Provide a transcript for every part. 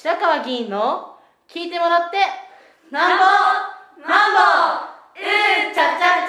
白川議員の聞いてもらってなんぼなんぼうんちゃちゃ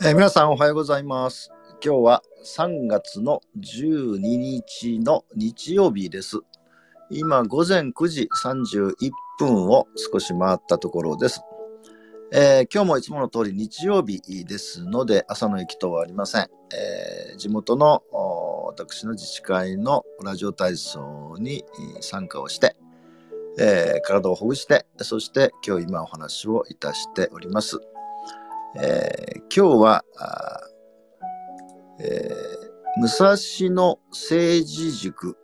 ちゃ、えー、皆さんおはようございます。今日は3月の12日の日曜日です。今午前9時31分を少し回ったところです。えー、今日もいつもの通り日曜日ですので朝の行きとはありません、えー、地元の私の自治会のラジオ体操に参加をして、えー、体をほぐしてそして今日今お話をいたしております、え今日はえ武蔵野政治塾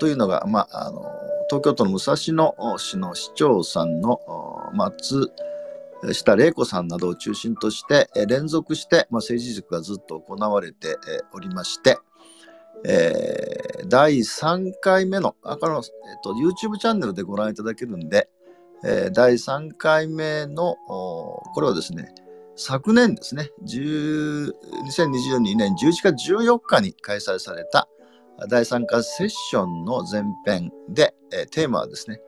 というのが、まあ、あの東京都の武蔵野市の市長さんの松下玲子さんなどを中心として連続して、まあ、政治塾がずっと行われておりまして、えー、第3回目の、あの、えっと、YouTube チャンネルでご覧いただけるんで、えー、第3回目の、これはですね、昨年ですね、2022年11月14日に開催された第3回セッションの前編で、えー、テーマはですね、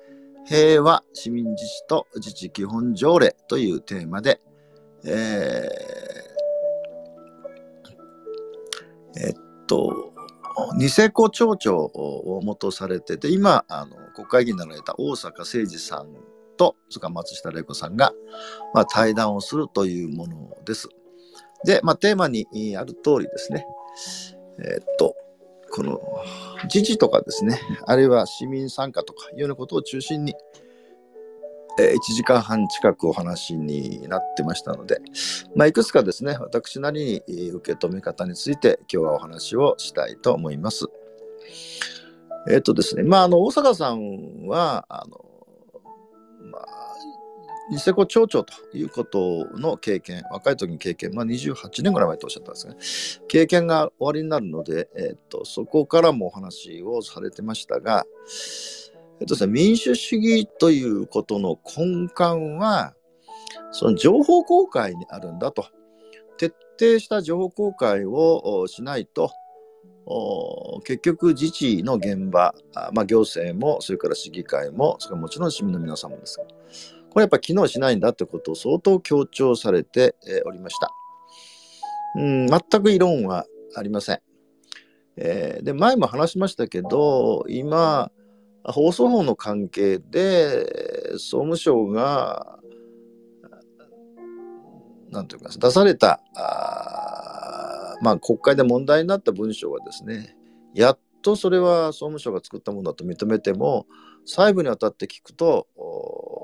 平和市民自治と自治基本条例というテーマで、えー、えっと、ニセコ町長を元されてて、今、あの国会議員になられた大坂誠二さんと、そか松下玲子さんが、まあ、対談をするというものです。で、まあ、テーマにある通りですね、えー、っと、この自治とかですね、あるいは市民参加とかいうようなことを中心に、えー、1時間半近くお話になってましたので、まあ、いくつかですね、私なりに受け止め方について今日はお話をしたいと思います。えっ、ー、とですね、まあ、あの、大阪さんは、あの、まあ、ニセコ町長ということの経験、若い時に経験、まあ、28年ぐらい前とおっしゃったんですが、経験が終わりになるので、えっ、と、そこからもお話をされてましたが、えっとですね、民主主義ということの根幹は、その情報公開にあるんだと。徹底した情報公開をしないと、結局自治の現場、まあ、行政も、それから市議会も、それからもちろん市民の皆さんもですが、これやっぱ機能しないんだってことを相当強調されておりました。うん、全く異論はありません。えー、で、前も話しましたけど、今、放送法の関係で、総務省が、なんていうか、出された、あまあ、国会で問題になった文書がですね、やっとそれは総務省が作ったものだと認めても、細部にわたって聞くと、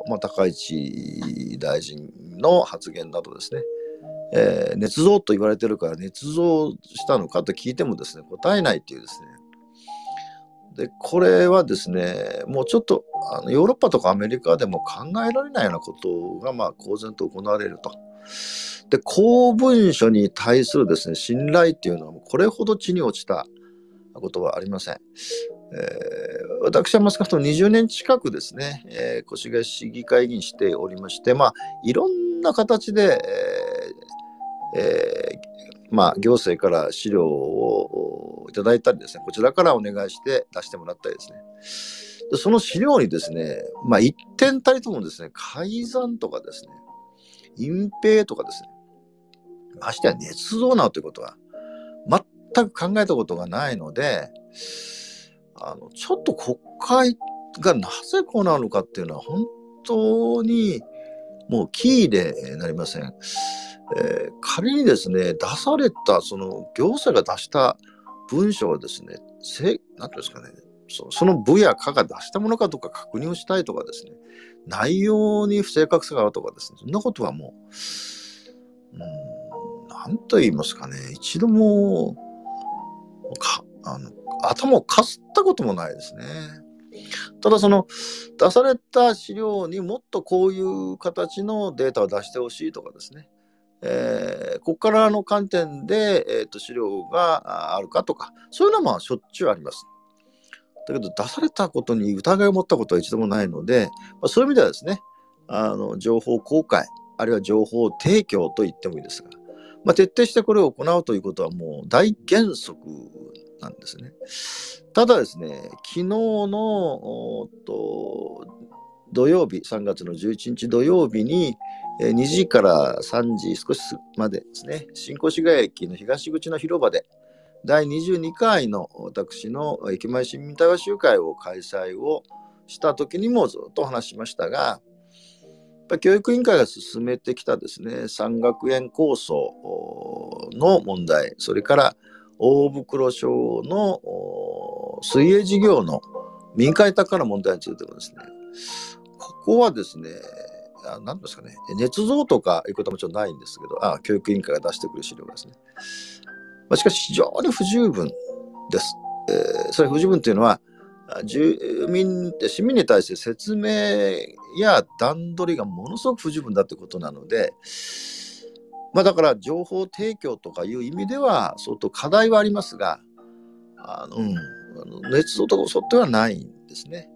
まあ、高市大臣の発言などですね、えー、捏造と言われてるから捏造したのかと聞いてもですね答えないというですねでこれはですねもうちょっとあのヨーロッパとかアメリカでも考えられないようなことがまあ公然と行われると。で公文書に対するですね信頼っていうのはこれほど地に落ちたことはありません。えー、私は少なくとも20年近くですね、えー、越谷市議会議員しておりまして、まあ、いろんな形で、えーえーまあ、行政から資料をいただいたりですね、こちらからお願いして出してもらったりですね。でその資料にですね、まあ、一点たりともですね、改ざんとかですね、隠蔽とかですね、ましてや捏造なということは、全く考えたことがないので、あのちょっと国会がなぜこうなるのかっていうのは本当にもうキーでなりません。えー、仮にですね、出された、その行政が出した文書はですね、せなんていうんですかねそ、その部や課が出したものかどうか確認をしたいとかですね、内容に不正確さがあるとかですね、そんなことはもう、うん、なんと言いますかね、一度も、かあの頭をかすったこともないですね。ただその出された資料にもっとこういう形のデータを出してほしいとかですね、えー、ここからの観点で、えーと、資料があるかとかそういうのはしょっちゅうあります。だけど出されたことに疑いを持ったことは一度もないので、まあ、そういう意味ではですねあの情報公開あるいは情報提供と言ってもいいですが、まあ、徹底してこれを行うということはもう大原則なんですね。ただですね、昨日のと土曜日、3月の11日土曜日に、2時から3時少しまでですね、新越谷駅の東口の広場で、第22回の私の駅前市民対話集会を開催をした時にもずっと話しましたが、教育委員会が進めてきたですね、山学園構想の問題、それから大袋省の水泳事業の民間委託化の問題についてもですね、ここはですね、何ですかね、捏造とかいうこともちろんないんですけど、あ教育委員会が出してくる資料がですね。まあ、しかし非常に不十分です。えー、それ不十分というのは、住民って、市民に対して説明や段取りがものすごく不十分だということなので、まあ、だから情報提供とかいう意味では相当課題はありますが、あのうん、捏造とか嘘ってはないんですね。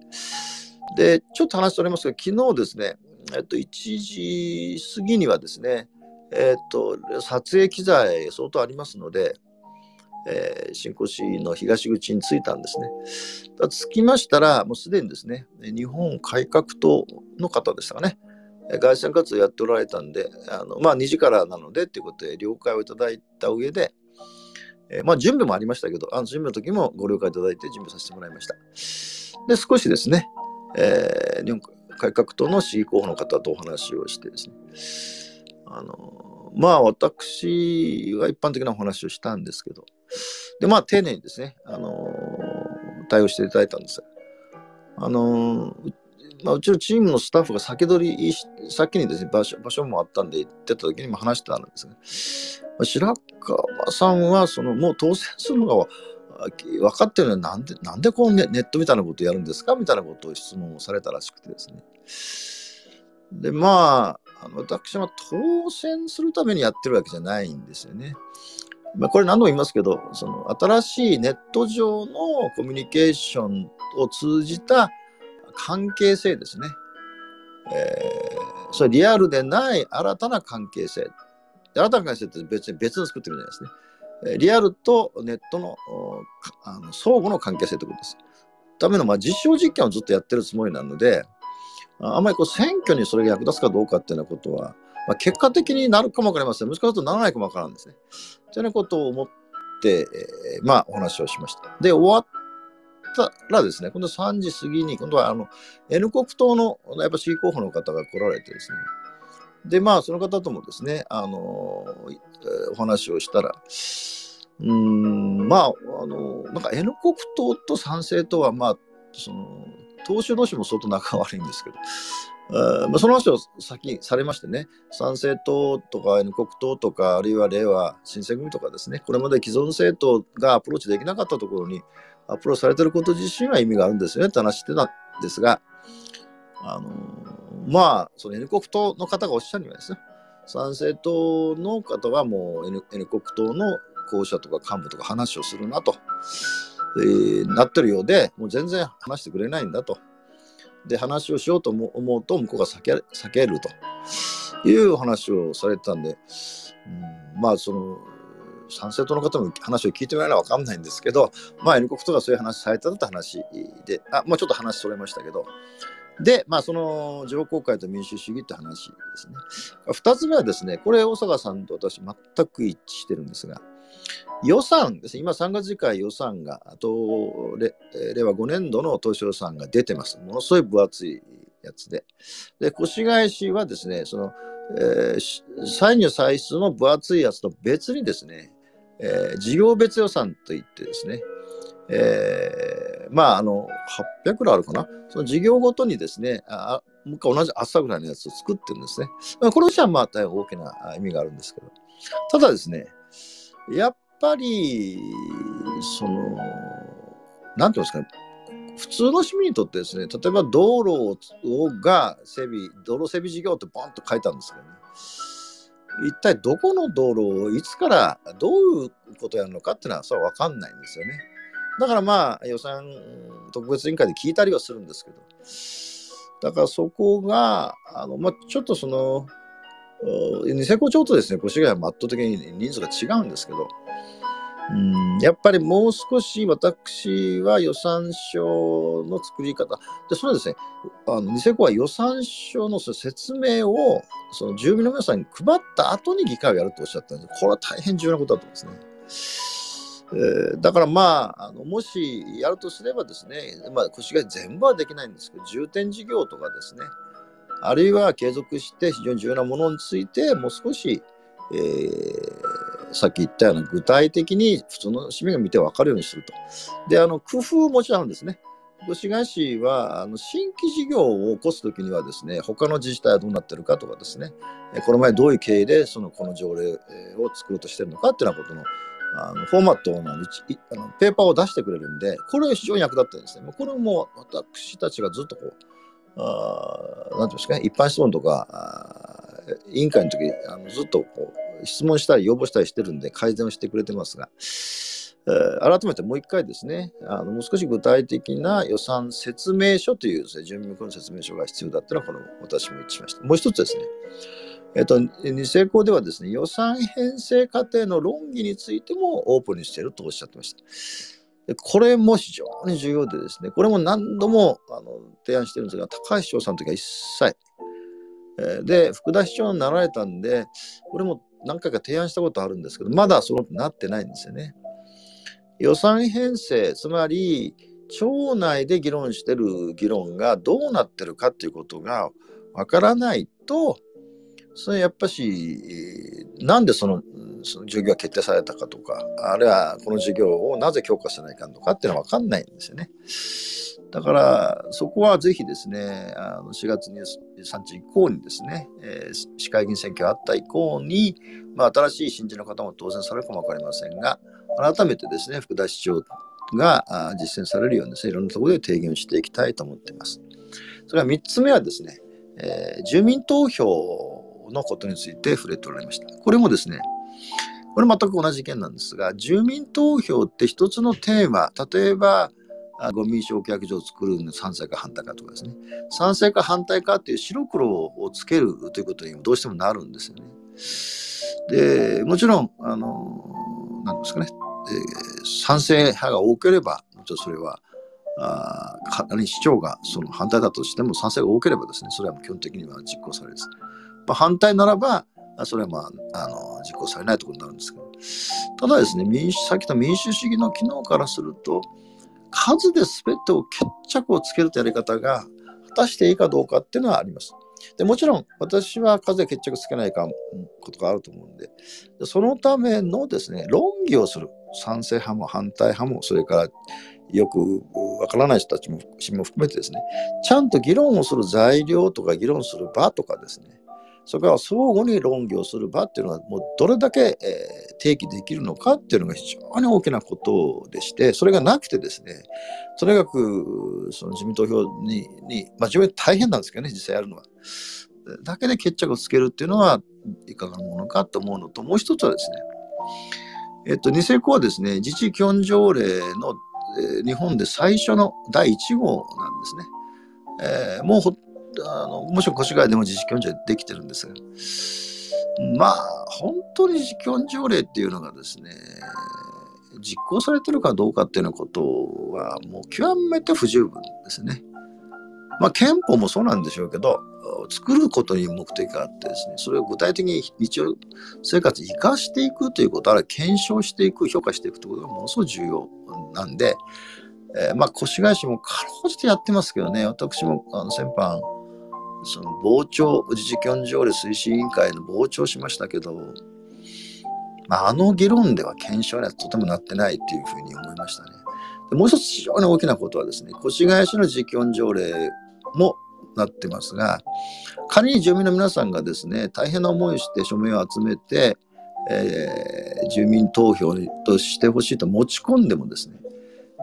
で、ちょっと話しておりますが、昨日ですね、えっと、1時過ぎにはですね、えっと、撮影機材相当ありますので、えー、新越市の東口に着いたんですね。着きましたら、もうすでにですね、日本改革党の方でしたかね、外線活動やっておられたんで、あのまあ、2時からなのでということで了解をいただいた上で、えー、まあ、準備もありましたけど、あの準備の時もご了解いただいて準備させてもらいました。で、少しですね、えー、日本改革党の市議候補の方とお話をしてですね、あのまあ私は一般的なお話をしたんですけど、で、まあ丁寧にですね、あの対応していただいたんです。あのまあ、うちのチームのスタッフが先取り先にですね場所、場所もあったんで行ってた時にも話してたんですがね。白川さんは、そのもう当選するのが分かってるのになんで、なんでこうネネットみたいなことやるんですかみたいなことを質問をされたらしくてですね。で、まあ、あの私は当選するためにやってるわけじゃないんですよね。まあ、これ何度も言いますけど、その新しいネット上のコミュニケーションを通じた関係性ですね。えー、それリアルでない新たな関係性。新たな関係性って別に別に作ってるじゃないですね。リアルとネットのあの相互の関係性ということです。ための、まあ、実証実験をずっとやってるつもりなので、あんまりこう選挙にそれが役立つかどうかっていうようなことは、まあ、結果的になるかもわかりません。もしかするとならないかもわからんですね。というようなことを思って、えー、まあ、お話をしました。で、終わったらですね、今度3時過ぎに、今度はあの N 国党のやっぱ市議候補の方が来られてですね、で、まあ、その方ともですね、あのお話をしたら、うん、まあ、あのなんか N 国党と参政党は、まあ、その、党首同士も相当仲悪いんですけど、あまあ、その話を先されましてね、参政党とか N 国党とか、あるいは令和新選組とかですね、これまで既存政党がアプローチできなかったところにアプローチされてること自身は意味があるんですよねって話してたんですが、あのまあ、その N 国党の方がおっしゃるにはですね、参政党の方はもう N, N 国党の候補者とか幹部とか話をするなと、えー、なってるようで、もう全然話してくれないんだと。で、話をしようと思うと、向こうが避け避けるという話をされてたんで、うん、まあ、その、参政党の方も話を聞いてみないのは分かんないんですけど、まあ、N 国とかそういう話されたって話で、あ、もうちょっと話それましたけど、で、まあ、その情報会と民主主義って話ですね。二つ目はですね、これ、大阪さんと私、全く一致してるんですが、予算ですね、今3月次回予算が、あと令和5年度の当初予算が出てます。ものすごい分厚いやつで。で、越谷市はですね、その、えー、歳入歳出の分厚いやつと別にですね、えー、事業別予算といってですね、えー、まあ、あの、800くらいあるかな？その事業ごとにですね、あもう一回同じ朝ぐらいのやつを作ってるんですね。これとしてはまあ大変大きな意味があるんですけど。ただですね、やっぱり、その、なんていうんですかね、普通の市民にとってですね、例えば道路をが整備、道路整備事業ってボンと書いたんですけどね、一体どこの道路をいつからどういうことやるのかっていうのはそれは分かんないんですよね。だからまあ予算特別委員会で聞いたりはするんですけど、だからそこが、あのまあ、ちょっとその、ニセコ町とですね、越谷は圧倒的に人数が違うんですけど、うんやっぱりもう少し私は予算書の作り方。でそれはですねあのニセコは予算書の説明をその住民の皆さんに配った後に議会をやるとおっしゃったんです。これは大変重要なことだと思うんですね。えー、だからまああのもしやるとすればですね、まあ、腰が全部はできないんですけど重点事業とかですねあるいは継続して非常に重要なものについてもう少し、えーさっき言ったような具体的に普通の市民が見て分かるようにすると。で、あの工夫もちろんですね。越谷市はあの新規事業を起こすときにはですね、他の自治体はどうなってるかとかですね、この前どういう経緯でそのこの条例を作ろうとしてるのかっていうようなことのあのフォーマットのあのペーパーを出してくれるんで、これは非常に役立ってるんですね。これも私たちがずっとこう、あなんていうんですかね、一般質問とか、委員会の時あのずっとこう質問したり要望したりしてるんで改善をしてくれてますが、えー、改めてもう一回ですねあのもう少し具体的な予算説明書というです、ね、住民向けの説明書が必要だったのはこの私も一致しましたもう一つですねえっと、二世公ではですね、予算編成過程の論議についてもオープンにしているとおっしゃってました。でこれも非常に重要でですね、これも何度もあの提案してるんですが、高橋市長さんの時は一切。え、で、福田市長になられたんで、これも何回か提案したことあるんですけど、まだそのなってないんですよね。予算編成、つまり、町内で議論してる議論がどうなってるかっていうことがわからないと、それやっぱし、なんでそのその授業が決定されたかとか、あるいはこの授業をなぜ強化せないかとかっていうのは分かんないんですよね。だから、そこはぜひですね、あの4月23日以降にですね、えー、市会議員選挙があった以降に、まあ、新しい新人の方も当然されるかも分かりませんが、改めてですね、福田市長が実践されるようにですね、いろんなところで提言していきたいと思っています。それから3つ目はですね、えー、住民投票のことについて触れておられました。これもですね、これ全く同じ意見なんですが、住民投票って一つのテーマ、例えば、ゴミ焼却場を作るの賛成か反対かとかですね。賛成か反対かっていう白黒をつけるということにもどうしてもなるんですよね。で、もちろん、あの、なんですかね、えー、賛成派が多ければ、もちろんそれは、あ仮に市長がその反対だとしても賛成が多ければですね、それは基本的には実行されるです。まあ、反対ならば、それはまあ、あの、実行されないということになるんですけど、ただですね、民主、さっきの民主主義の機能からすると、数で全てを決着をつけるというやり方が果たしていいかどうかっていうのはあります。でもちろん私は数で決着つけないかことがあると思うんでそのためのですね論議をする賛成派も反対派もそれからよくわからない人たちも含めてですねちゃんと議論をする材料とか議論する場とかですねそれから相互に論議をする場っていうのはもうどれだけ、え、提起できるのかっていうのが非常に大きなことでしてそれがなくてですねとにかくその自民投票にに、まあ、自分大変なんですけどね実際やるのは。だけで決着をつけるっていうのはいかがなものかと思うのともう一つはですねえっと、ニセコはですね、自治基本条例の、えー、日本で最初の第1号なんですね。えー、もうあのもちろん越谷でも自治基本条例できてるんですが、まあ、本当に自治基本条例っていうのがですね、実行されてるかどうかっていうようなことは、もう極めて不十分ですね。まあ、憲法もそうなんでしょうけど、作ることに目的があってですね、それを具体的に日常生活に生かしていくということ、あるいは検証していく、評価していくということがものすごく重要なんで、えー、まあ、越谷市もかろうじてやってますけどね、私もあの先般、その傍聴、自治基本条例推進委員会の傍聴しましたけど、まあ、あの議論では検証にはとてもなってないっていうふうに思いましたね。でもう一つ非常に大きなことはですね、越谷市の自治基本条例もなってますが、仮に住民の皆さんがですね、大変な思いをして署名を集めて、えー、住民投票としてほしいと持ち込んでもですね、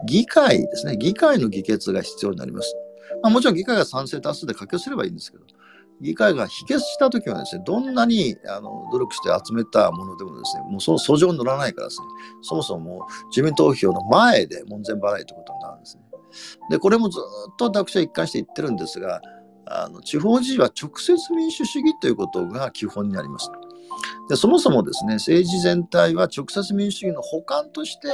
議会ですね、議会の議決が必要になります。まあ、もちろん議会が賛成多数で可決すればいいんですけど、議会が否決したときはですね、どんなにあの努力して集めたものでもですね、もうその訴状に乗らないからですね、そもそも住民投票の前で門前払いということになるんですね。で、これもずっと私は一貫して言ってるんですが、あの地方自治は直接民主主義ということが基本になります。でそもそもですね政治全体は直接民主主義の補完として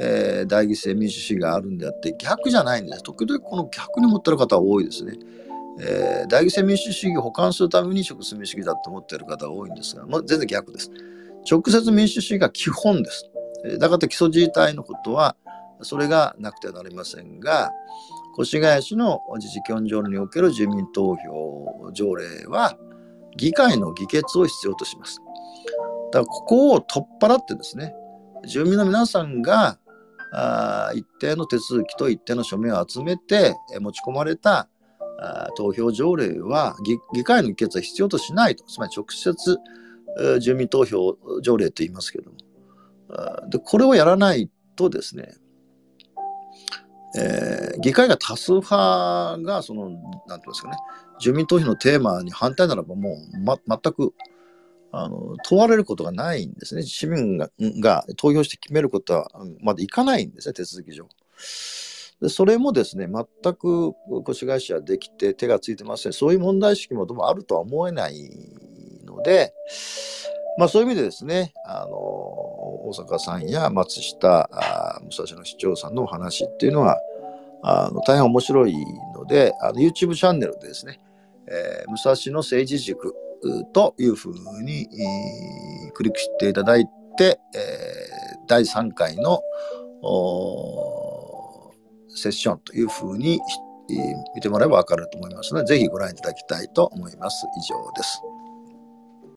えー、代議制民主主義があるんであって逆じゃないんです。時々この逆に持ってる方は多いですね。えー、代議制民主主義を補完するために直接民主主義だと思っている方が多いんですが、まあ、全然逆です。直接民主主義が基本です。だから基礎自治体のことはそれがなくてはなりませんが、越谷市の自治基本条例における住民投票条例は議会の議決を必要とします。だからここを取っ払ってですね、住民の皆さんがあ一定の手続きと一定の署名を集めて持ち込まれたあ投票条例は議会の議決は必要としないと、つまり直接住民投票条例と言いますけども、でこれをやらないとですね、えー、議会が多数派がその、なんていうんですかね、住民投票のテーマに反対ならばもう、ま、全くあの問われることがないんですね。市民がが投票して決めることはまだいかないんですね、手続き上。でそれもですね、全く越谷市はできて手がついてません。そういう問題意識もどうもあるとは思えないので、まあそういう意味でですね、あの大阪さんや松下あ武蔵野市長さんのお話っていうのは、あの大変面白いので、あの YouTube チャンネルでですね、えー、武蔵野政治塾というふうに、クリックしていただいて、え、第3回のセッションというふうに見てもらえば分かると思いますので、ぜひご覧いただきたいと思います。以上です。